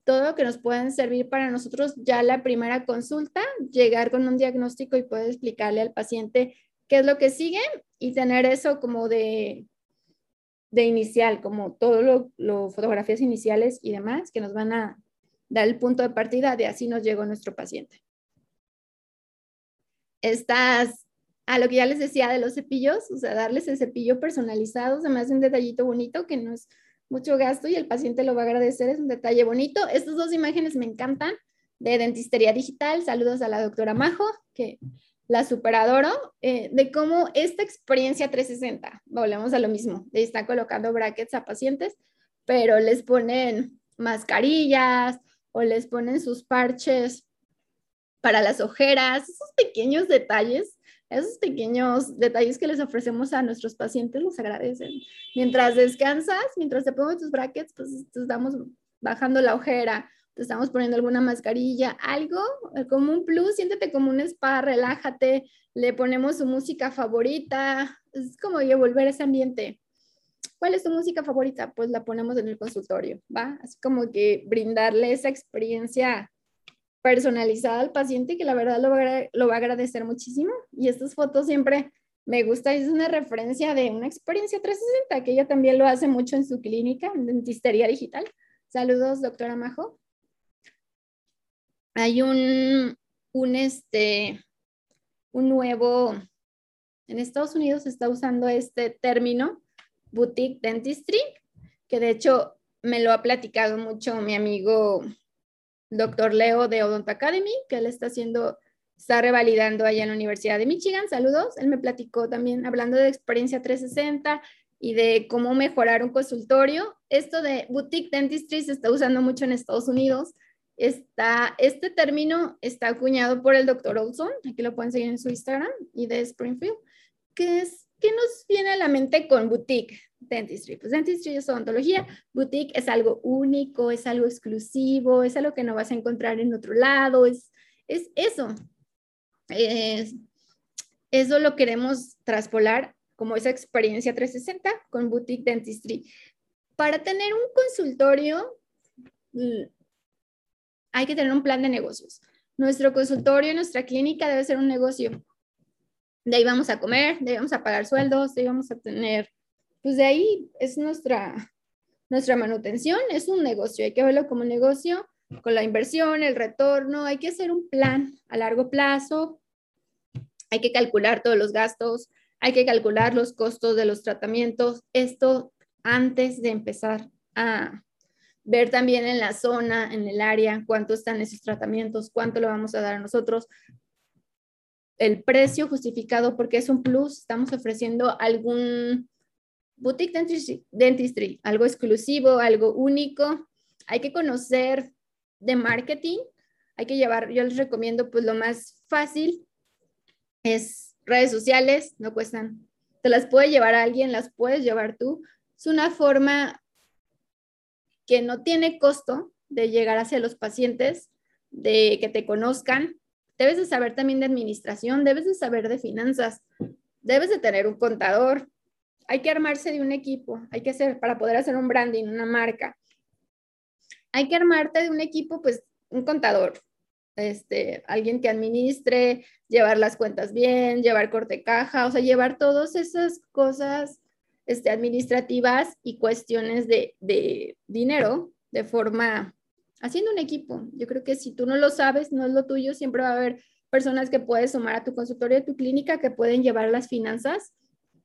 todo que nos pueden servir para nosotros ya la primera consulta, llegar con un diagnóstico y poder explicarle al paciente qué es lo que sigue y tener eso como de de inicial, como todo lo, lo, fotografías iniciales y demás, que nos van a dar el punto de partida de así nos llegó nuestro paciente. Estas, a lo que ya les decía de los cepillos, o sea, darles el cepillo personalizado, me hace un detallito bonito que no es mucho gasto y el paciente lo va a agradecer, es un detalle bonito. Estas dos imágenes me encantan de dentistería digital. Saludos a la doctora Majo, que la superadoro, eh, de cómo esta experiencia 360, volvemos a lo mismo, está colocando brackets a pacientes, pero les ponen mascarillas o les ponen sus parches para las ojeras, esos pequeños detalles, esos pequeños detalles que les ofrecemos a nuestros pacientes los agradecen. Mientras descansas, mientras te pones tus brackets, pues te estamos bajando la ojera te estamos poniendo alguna mascarilla, algo eh, como un plus, siéntete como un spa, relájate, le ponemos su música favorita, es como volver ese ambiente. ¿Cuál es tu música favorita? Pues la ponemos en el consultorio, ¿va? Así como que brindarle esa experiencia personalizada al paciente que la verdad lo va, a, lo va a agradecer muchísimo. Y estas fotos siempre me gusta, es una referencia de una experiencia 360 que ella también lo hace mucho en su clínica, en dentistería digital. Saludos, doctora Majo hay un, un, este, un nuevo, en Estados Unidos está usando este término, boutique dentistry, que de hecho me lo ha platicado mucho mi amigo doctor Leo de Odont Academy, que él está haciendo, está revalidando allá en la Universidad de Michigan. Saludos. Él me platicó también hablando de experiencia 360 y de cómo mejorar un consultorio. Esto de boutique dentistry se está usando mucho en Estados Unidos Está, este término está acuñado por el doctor Olson, aquí lo pueden seguir en su Instagram, y de Springfield, que es, ¿qué nos viene a la mente con boutique dentistry? Pues dentistry es odontología, boutique es algo único, es algo exclusivo, es algo que no vas a encontrar en otro lado, es, es eso. eso lo queremos traspolar como esa experiencia 360 con Boutique Dentistry. Para tener un consultorio, mm, hay que tener un plan de negocios. Nuestro consultorio, nuestra clínica debe ser un negocio. De ahí vamos a comer, de ahí vamos a pagar sueldos, de ahí vamos a tener, pues de ahí es nuestra, nuestra manutención, es un negocio, hay que verlo como un negocio con la inversión, el retorno, hay que hacer un plan a largo plazo, hay que calcular todos los gastos, hay que calcular los costos de los tratamientos, esto antes de empezar a ver también en la zona, en el área, cuánto están esos tratamientos, cuánto lo vamos a dar a nosotros, el precio justificado porque es un plus, estamos ofreciendo algún boutique dentistry, algo exclusivo, algo único. Hay que conocer de marketing, hay que llevar, yo les recomiendo pues lo más fácil es redes sociales, no cuestan, te las puede llevar alguien, las puedes llevar tú. Es una forma que no tiene costo de llegar hacia los pacientes, de que te conozcan. Debes de saber también de administración, debes de saber de finanzas, debes de tener un contador. Hay que armarse de un equipo, hay que hacer para poder hacer un branding, una marca. Hay que armarte de un equipo, pues un contador, este, alguien que administre, llevar las cuentas bien, llevar corte caja, o sea, llevar todas esas cosas este, administrativas y cuestiones de, de dinero de forma, haciendo un equipo. Yo creo que si tú no lo sabes, no es lo tuyo, siempre va a haber personas que puedes sumar a tu consultorio, a tu clínica, que pueden llevar las finanzas,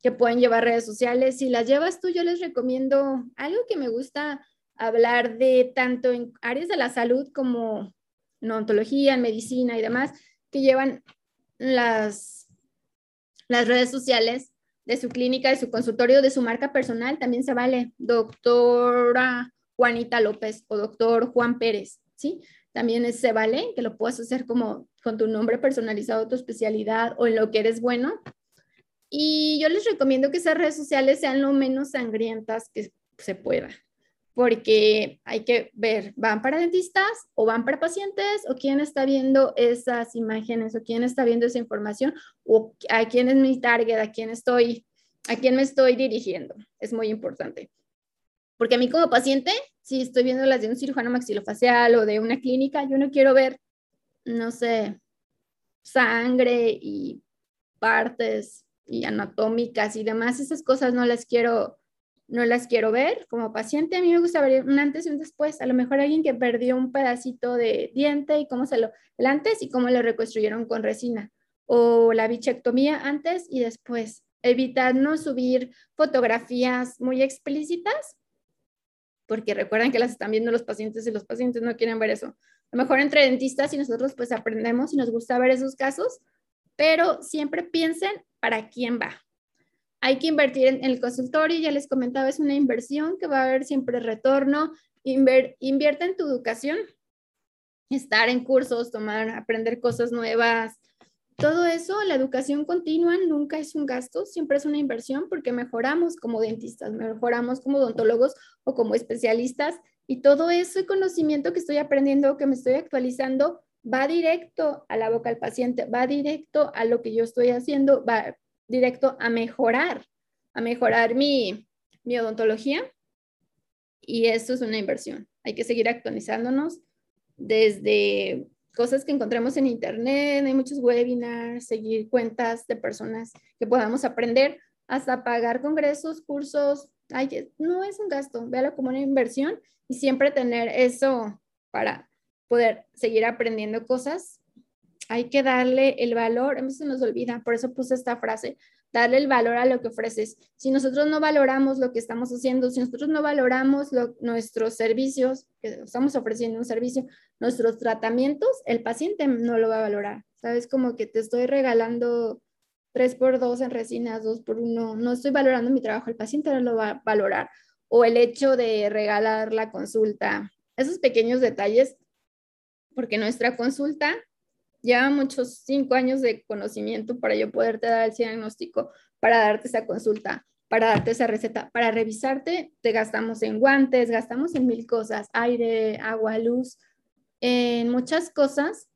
que pueden llevar redes sociales. Si las llevas tú, yo les recomiendo algo que me gusta hablar de tanto en áreas de la salud como en odontología, en medicina y demás, que llevan las, las redes sociales de su clínica, de su consultorio, de su marca personal, también se vale. Doctora Juanita López o doctor Juan Pérez, ¿sí? También se vale que lo puedas hacer como con tu nombre personalizado, tu especialidad o en lo que eres bueno. Y yo les recomiendo que esas redes sociales sean lo menos sangrientas que se pueda porque hay que ver, ¿van para dentistas o van para pacientes o quién está viendo esas imágenes o quién está viendo esa información o a quién es mi target, a quién estoy, a quién me estoy dirigiendo? Es muy importante. Porque a mí como paciente, si estoy viendo las de un cirujano maxilofacial o de una clínica, yo no quiero ver, no sé, sangre y partes y anatómicas y demás, esas cosas no las quiero no las quiero ver como paciente. A mí me gusta ver un antes y un después. A lo mejor alguien que perdió un pedacito de diente y cómo se lo, el antes y cómo lo reconstruyeron con resina. O la bichectomía antes y después. Evitar no subir fotografías muy explícitas, porque recuerden que las están viendo los pacientes y los pacientes no quieren ver eso. A lo mejor entre dentistas y nosotros pues aprendemos y nos gusta ver esos casos, pero siempre piensen para quién va. Hay que invertir en, el consultorio, ya les comentaba, es una inversión que va a haber siempre retorno. invierte en tu educación, estar en cursos, tomar, aprender cosas nuevas. Todo eso, la educación continua nunca es un gasto, siempre es una inversión porque mejoramos como dentistas, mejoramos como odontólogos o como especialistas y todo ese conocimiento que estoy aprendiendo, que me estoy actualizando, va directo a la boca del paciente, va directo a lo que yo estoy haciendo, va directo a mejorar, a mejorar mi, mi odontología. Y esto es una inversión. Hay que seguir actualizándonos desde cosas que encontremos en internet, hay muchos webinars, seguir cuentas de personas que podamos aprender, hasta pagar congresos, cursos. Ay, no es un gasto, véalo como una inversión y siempre tener eso para poder seguir aprendiendo cosas hay que darle el valor, a mí se nos olvida, por eso puse esta frase, darle el valor a lo que ofreces. Si nosotros no valoramos lo que estamos haciendo, si nosotros no valoramos nuestros servicios, que estamos ofreciendo un servicio, nuestros tratamientos, el paciente no lo va a valorar. ¿Sabes? Como que te estoy regalando tres por dos en resinas, dos por uno, no estoy valorando mi trabajo, el paciente no lo va a valorar. O el hecho de regalar la consulta, esos pequeños detalles, porque nuestra consulta lleva muchos cinco años de conocimiento para yo poderte dar el diagnóstico, para darte esa consulta, para darte esa receta, para revisarte, te gastamos en guantes, gastamos en mil cosas, aire, agua, luz, en muchas cosas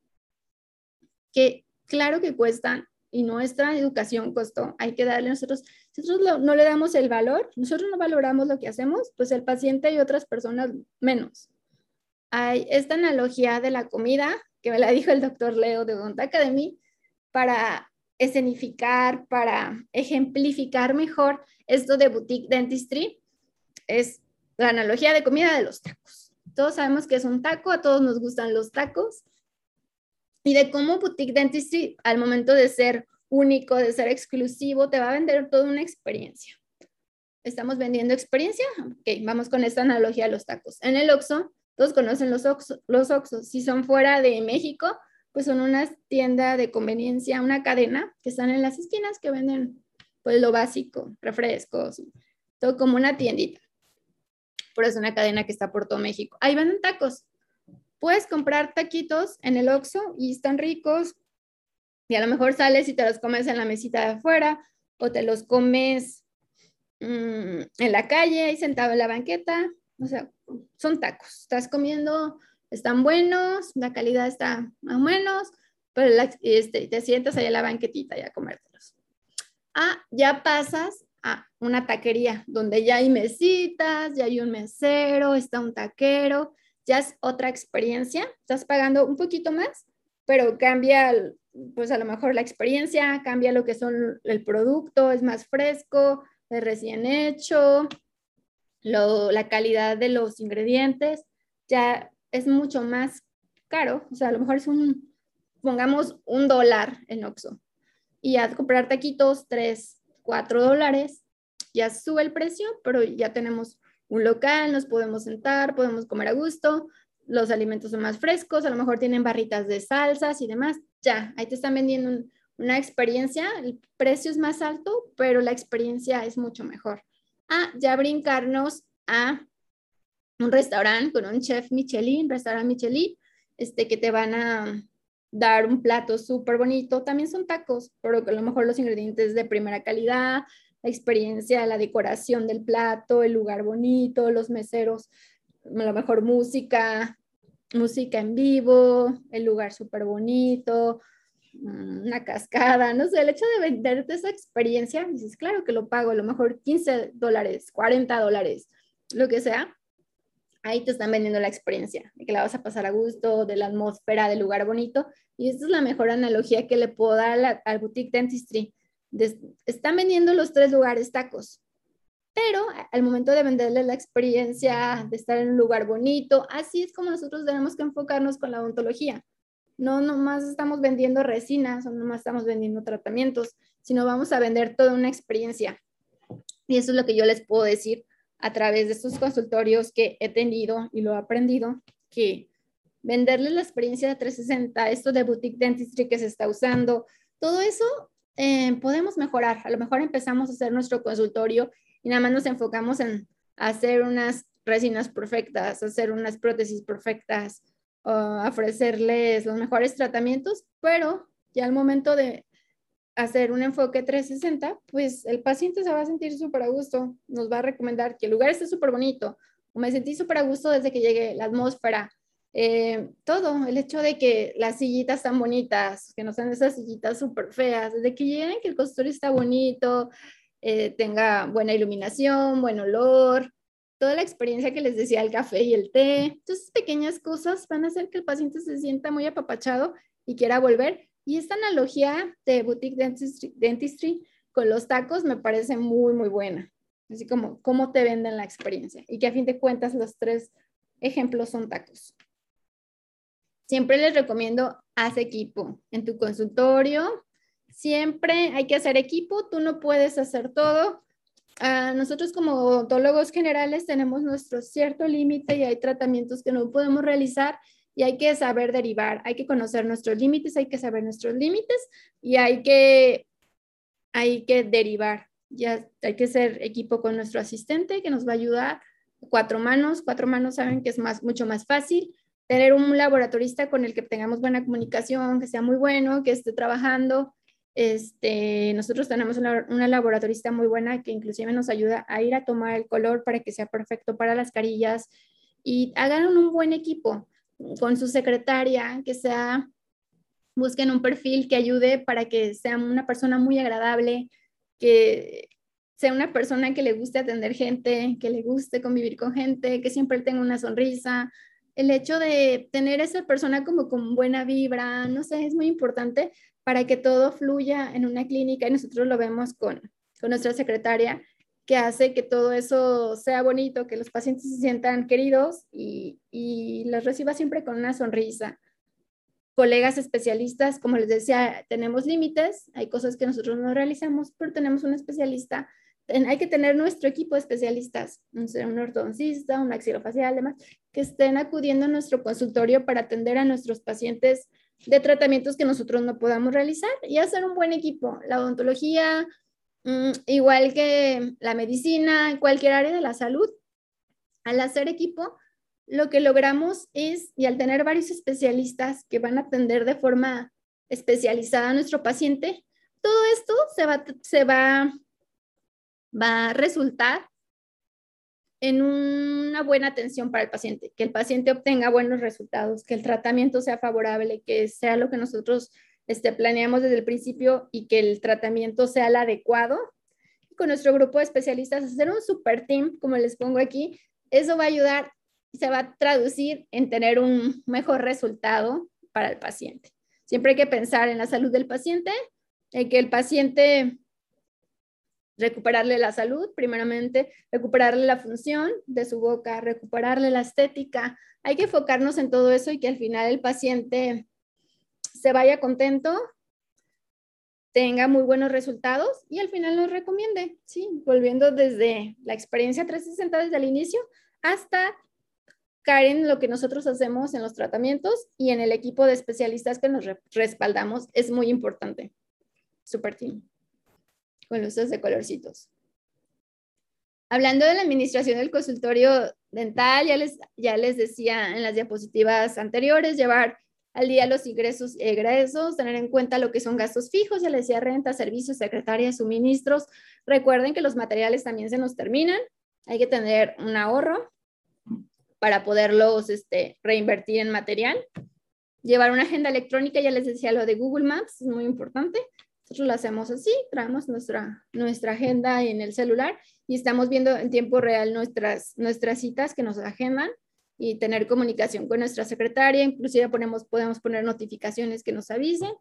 que claro que cuestan y nuestra educación costó. Hay que darle nosotros, nosotros no le damos el valor, nosotros no valoramos lo que hacemos, pues el paciente y otras personas menos. Hay esta analogía de la comida que me la dijo el doctor Leo de Odont Academy para escenificar, para ejemplificar mejor esto de boutique dentistry. Es la analogía de comida de los tacos. Todos sabemos que es un taco, a todos nos gustan los tacos y de cómo Boutique Dentistry al momento de ser único, de ser exclusivo, te va a vender toda una experiencia. ¿Estamos vendiendo experiencia? Ok, vamos con esta analogía a los tacos. En el Oxxo, todos conocen los, Oxxo, los Oxxos. Si son fuera de México, pues son una tienda de conveniencia, una cadena que están en las esquinas que venden pues lo básico, refrescos, todo como una tiendita. Por eso es una cadena que está por todo México. Ahí venden tacos. Puedes comprar taquitos en el Oxxo y están ricos y a lo mejor sales y te los comes en la mesita de afuera o te los comes mm, en la calle ahí sentado en la banqueta. O sea, son tacos. Estás comiendo, están buenos, la calidad está más o menos, pero este, te sientas ahí en la banquetita y a comértelos. Ah, ya pasas a una taquería donde ya hay mesitas, ya hay un mesero, está un taquero ya es otra experiencia, estás pagando un poquito más, pero cambia, pues a lo mejor la experiencia, cambia lo que son el producto, es más fresco, es recién hecho, la calidad de los ingredientes, ya es mucho más caro, o sea, a lo mejor es un, pongamos un dólar en Oxxo y a comprar taquitos, tres, cuatro dólares, ya sube el precio, pero ya tenemos un local, nos podemos sentar, podemos comer a gusto, los alimentos son más frescos, a lo mejor tienen barritas de salsas y demás. Ya, ahí te están vendiendo una experiencia, el precio es más alto, pero la experiencia es mucho mejor. Ah, ya brincarnos a un restaurante con un chef Michelin, restaurante Michelin, este, que te van a dar un plato súper bonito. También son tacos, pero a lo mejor los ingredientes de primera calidad, la experiencia, la decoración del plato, el lugar bonito, los meseros, a lo mejor música, música en vivo, el lugar súper bonito, una cascada, no sé, el hecho de venderte esa experiencia, dices, claro que lo pago, a lo mejor 15 dólares, 40 dólares, lo que sea, ahí te están vendiendo la experiencia, de que la vas a pasar a gusto, de la atmósfera, del lugar bonito, y esta es la mejor analogía que le puedo dar al boutique dentistry están vendiendo los tres lugares tacos, pero al momento de venderle la experiencia de estar en un lugar bonito, así es como nosotros tenemos que enfocarnos con la odontología. No nomás estamos vendiendo resinas o nomás estamos vendiendo tratamientos, sino vamos a vender toda una experiencia. Y eso es lo que yo les puedo decir a través de estos consultorios que he tenido y lo he aprendido, que venderles la experiencia de 360, esto de boutique dentistry que se está usando, todo eso eh, podemos mejorar. A lo mejor empezamos a hacer nuestro consultorio y nada más nos enfocamos en hacer unas resinas perfectas, hacer unas prótesis perfectas, ofrecerles los mejores tratamientos, pero ya al momento de hacer un enfoque 360, pues el paciente se va a sentir súper a gusto, nos va a recomendar que el lugar esté súper bonito, o me sentí súper a gusto desde que llegué, la atmósfera, eh, todo, el hecho de que las sillitas están bonitas, que no sean esas sillitas súper feas, desde que lleguen, que el consultorio está bonito, eh, tenga buena iluminación, buen olor, toda la experiencia que les decía el café y el té. Entonces, pequeñas cosas van a hacer que el paciente se sienta muy apapachado y quiera volver. Y esta analogía de boutique dentistry, dentistry con los tacos me parece muy, muy buena. Así como cómo te venden la experiencia y que a fin de cuentas los tres ejemplos son tacos. Siempre les recomiendo, haz equipo en tu consultorio. Siempre hay que hacer equipo, tú no puedes hacer todo. Ah, nosotros como odontólogos generales tenemos nuestro cierto límite y hay tratamientos que no podemos realizar y hay que saber derivar, hay que conocer nuestros límites, hay que saber nuestros límites y hay que, hay que derivar. Ya hay que ser equipo con nuestro asistente que nos va a ayudar. Cuatro manos, cuatro manos saben que es más, mucho más fácil tener un laboratorista con el que tengamos buena comunicación, que sea muy bueno, que esté trabajando. Este, nosotros tenemos una, laboratorista muy buena que inclusive nos ayuda a ir a tomar el color para que sea perfecto para las carillas y hagan un buen equipo con su secretaria, que sea busquen un perfil que ayude para que sea una persona muy agradable, que sea una persona que le guste atender gente, que le guste convivir con gente, que siempre tenga una sonrisa. El hecho de tener esa persona como con buena vibra, no sé, es muy importante para que todo fluya en una clínica y nosotros lo vemos con, con nuestra secretaria, que hace que todo eso sea bonito, que los pacientes se sientan queridos y, y los reciba siempre con una sonrisa. Colegas especialistas, como les decía, tenemos límites, hay cosas que nosotros no realizamos, pero tenemos un especialista hay que tener nuestro equipo de especialistas, un ortodoncista, un axilofacial, demás, que estén acudiendo a nuestro consultorio para atender a nuestros pacientes de tratamientos que nosotros no podamos realizar y hacer un buen equipo. La odontología, mm, igual que la medicina, cualquier área de la salud, al hacer equipo, lo que logramos es, y al tener varios especialistas que van a atender de forma especializada a nuestro paciente, todo esto se va, se va va a resultar en una buena atención para el paciente, que el paciente obtenga buenos resultados, que el tratamiento sea favorable, que sea lo que nosotros este, planeamos desde el principio y que el tratamiento sea el adecuado. Con nuestro grupo de especialistas, hacer un super team, como les pongo aquí, eso va a ayudar y se va a traducir en tener un mejor resultado para el paciente. Siempre hay que pensar en la salud del paciente, en que el paciente recuperarle la salud, primeramente, recuperarle la función de su boca, recuperarle la estética. Hay que enfocarnos en todo eso y que al final el paciente se vaya contento, tenga muy buenos resultados y al final nos recomiende, ¿sí? Volviendo desde la experiencia 360 desde el inicio hasta caer en lo que nosotros hacemos en los tratamientos y en el equipo de especialistas que nos respaldamos es muy importante. Super team con luces de colorcitos. Hablando de la administración del consultorio dental, ya les, ya les decía en las diapositivas anteriores, llevar al día los ingresos y egresos, tener en cuenta lo que son gastos fijos, ya les decía renta, servicios, secretaria, suministros. Recuerden que los materiales también se nos terminan, hay que tener un ahorro para poderlos este, reinvertir en material. Llevar una agenda electrónica, ya les decía lo de Google Maps, es muy importante. Nosotros lo hacemos así, traemos nuestra, nuestra agenda en el celular y estamos viendo en tiempo real nuestras, nuestras citas que nos agendan y tener comunicación con nuestra secretaria, inclusive ponemos, podemos poner notificaciones que nos avisen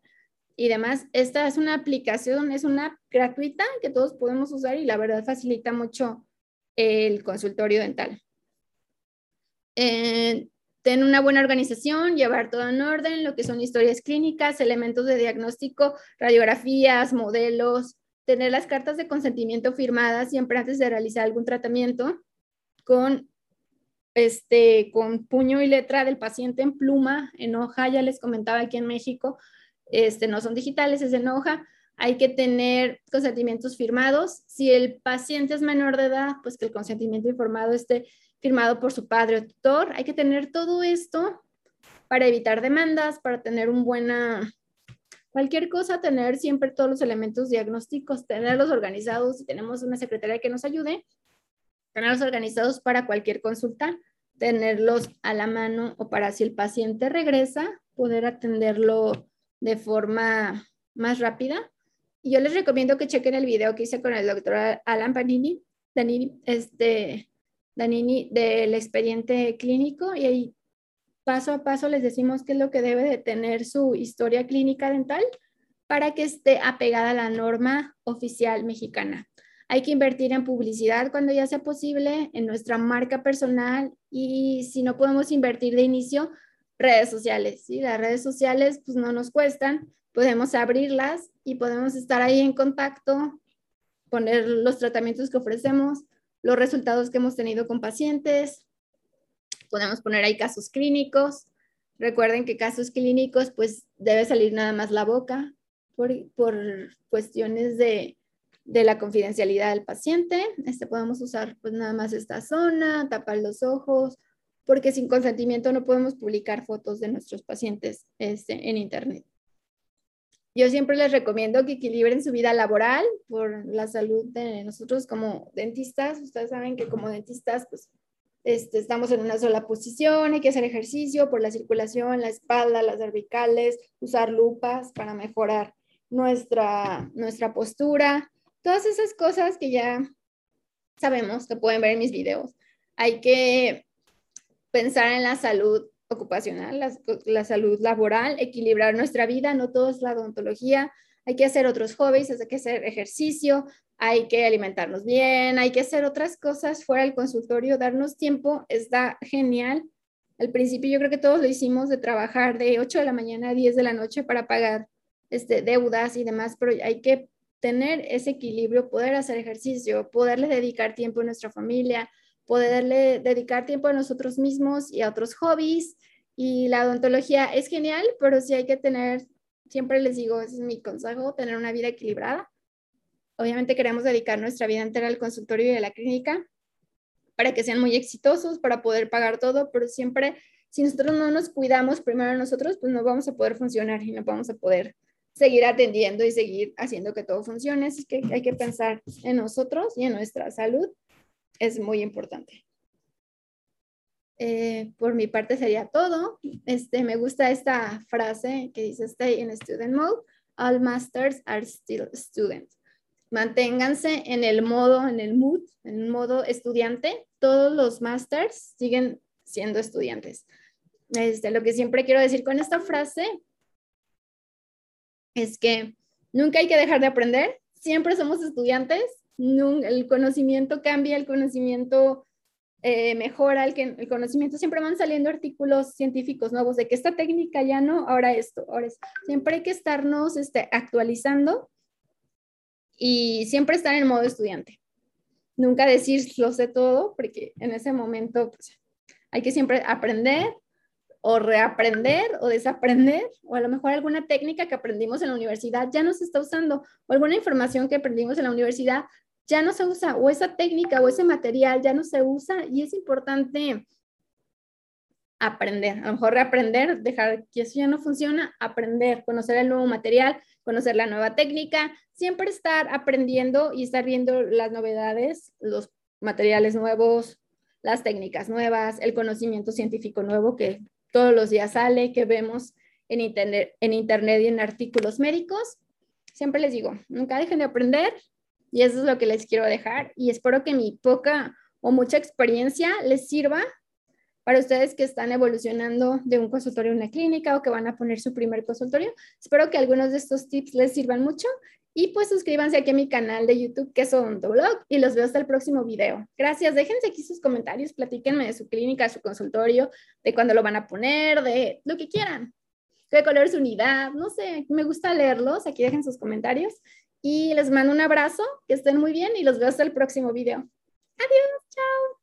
y demás. Esta es una aplicación, es una gratuita que todos podemos usar y la verdad facilita mucho el consultorio dental. Eh, tener una buena organización, llevar todo en orden, lo que son historias clínicas, elementos de diagnóstico, radiografías, modelos, tener las cartas de consentimiento firmadas siempre antes de realizar algún tratamiento con este con puño y letra del paciente en pluma, en hoja, ya les comentaba aquí en México, este no son digitales, es en hoja. Hay que tener consentimientos firmados. Si el paciente es menor de edad, pues que el consentimiento informado esté firmado por su padre o tutor. Hay que tener todo esto para evitar demandas, para tener un buena, cualquier cosa, tener siempre todos los elementos diagnósticos, tenerlos organizados. Si tenemos una secretaria que nos ayude, tenerlos organizados para cualquier consulta, tenerlos a la mano o para si el paciente regresa, poder atenderlo de forma más rápida. Y yo les recomiendo que chequen el video que hice con el doctor Alan Panini, Danini, este, Danini del expediente clínico y ahí paso a paso les decimos qué es lo que debe de tener su historia clínica dental para que esté apegada a la norma oficial mexicana. Hay que invertir en publicidad cuando ya sea posible, en nuestra marca personal y si no podemos invertir de inicio, redes sociales. ¿sí? Las redes sociales pues no nos cuestan, podemos abrirlas y podemos estar ahí en contacto, poner los tratamientos que ofrecemos, los resultados que hemos tenido con pacientes. Podemos poner ahí casos clínicos. Recuerden que casos clínicos, pues debe salir nada más la boca por, cuestiones de, de, la confidencialidad del paciente. Este podemos usar pues nada más esta zona, tapar los ojos, porque sin consentimiento no podemos publicar fotos de nuestros pacientes este, en internet. Yo siempre les recomiendo que equilibren su vida laboral por la salud de nosotros como dentistas. Ustedes saben que como dentistas, pues este, estamos en una sola posición, hay que hacer ejercicio por la circulación, la espalda, las cervicales, usar lupas para mejorar nuestra, nuestra postura, todas esas cosas que ya sabemos, que pueden ver en mis videos. Hay que pensar en la salud ocupacional, la, salud laboral, equilibrar nuestra vida, no todo es la odontología, hay que hacer otros hobbies, hay que hacer ejercicio, hay que alimentarnos bien, hay que hacer otras cosas fuera del consultorio, darnos tiempo, está genial. Al principio yo creo que todos lo hicimos de trabajar de 8 de la mañana a 10 de la noche para pagar este, deudas y demás, pero hay que tener ese equilibrio, poder hacer ejercicio, poderle dedicar tiempo a nuestra familia, poderle dedicar tiempo a nosotros mismos y a otros hobbies. Y la odontología es genial, pero sí hay que tener, siempre les digo, ese es mi consejo, tener una vida equilibrada Obviamente queremos dedicar nuestra vida entera al consultorio y a la clínica para que sean muy exitosos, para poder pagar todo, pero siempre, si nosotros no nos cuidamos primero nosotros, pues no vamos a poder funcionar y no vamos a poder seguir atendiendo y seguir haciendo que todo funcione. Así que hay que pensar en nosotros y en nuestra salud. Es muy importante. Eh, por mi parte sería todo. Este, me gusta esta frase que dice, stay in student mode. All masters are still students manténganse en el modo, en el mood, en modo estudiante. Todos los masters siguen siendo estudiantes. Este, lo que siempre quiero decir con esta frase es que nunca hay que dejar de aprender, siempre somos estudiantes, el conocimiento cambia, el conocimiento eh, mejora, el, el, conocimiento siempre van saliendo artículos científicos nuevos de que esta técnica ya no, ahora esto, ahora. Siempre hay que estarnos este, actualizando y siempre estar en modo estudiante. Nunca decir lo sé todo, porque en ese momento pues, hay que siempre aprender o reaprender o desaprender, o a lo mejor alguna técnica que aprendimos en la universidad ya no se está usando, o alguna información que aprendimos en la universidad ya no se usa, o esa técnica o ese material ya no se usa, y es importante aprender, a lo mejor reaprender, dejar que eso ya no funciona, aprender, conocer el nuevo material, conocer la nueva técnica, siempre estar aprendiendo y estar viendo las novedades, los materiales nuevos, las técnicas nuevas, el conocimiento científico nuevo que todos los días sale, que vemos en internet, en internet y en artículos médicos. Siempre les digo, nunca dejen de aprender y eso es lo que les quiero dejar y espero que mi poca o mucha experiencia les sirva para ustedes que están evolucionando de un consultorio a una clínica o que van a poner su primer consultorio. Espero que algunos de estos tips les sirvan mucho y pues suscríbanse aquí a mi canal de YouTube que es Blog y los veo hasta el próximo video. Gracias, déjense aquí sus comentarios, platíquenme de su clínica, su consultorio, de cuándo lo van a poner, de lo que quieran. ¿Qué color es su unidad? No sé, me gusta leerlos, aquí dejen sus comentarios y les mando un abrazo, que estén muy bien y los veo hasta el próximo video. Adiós, chao.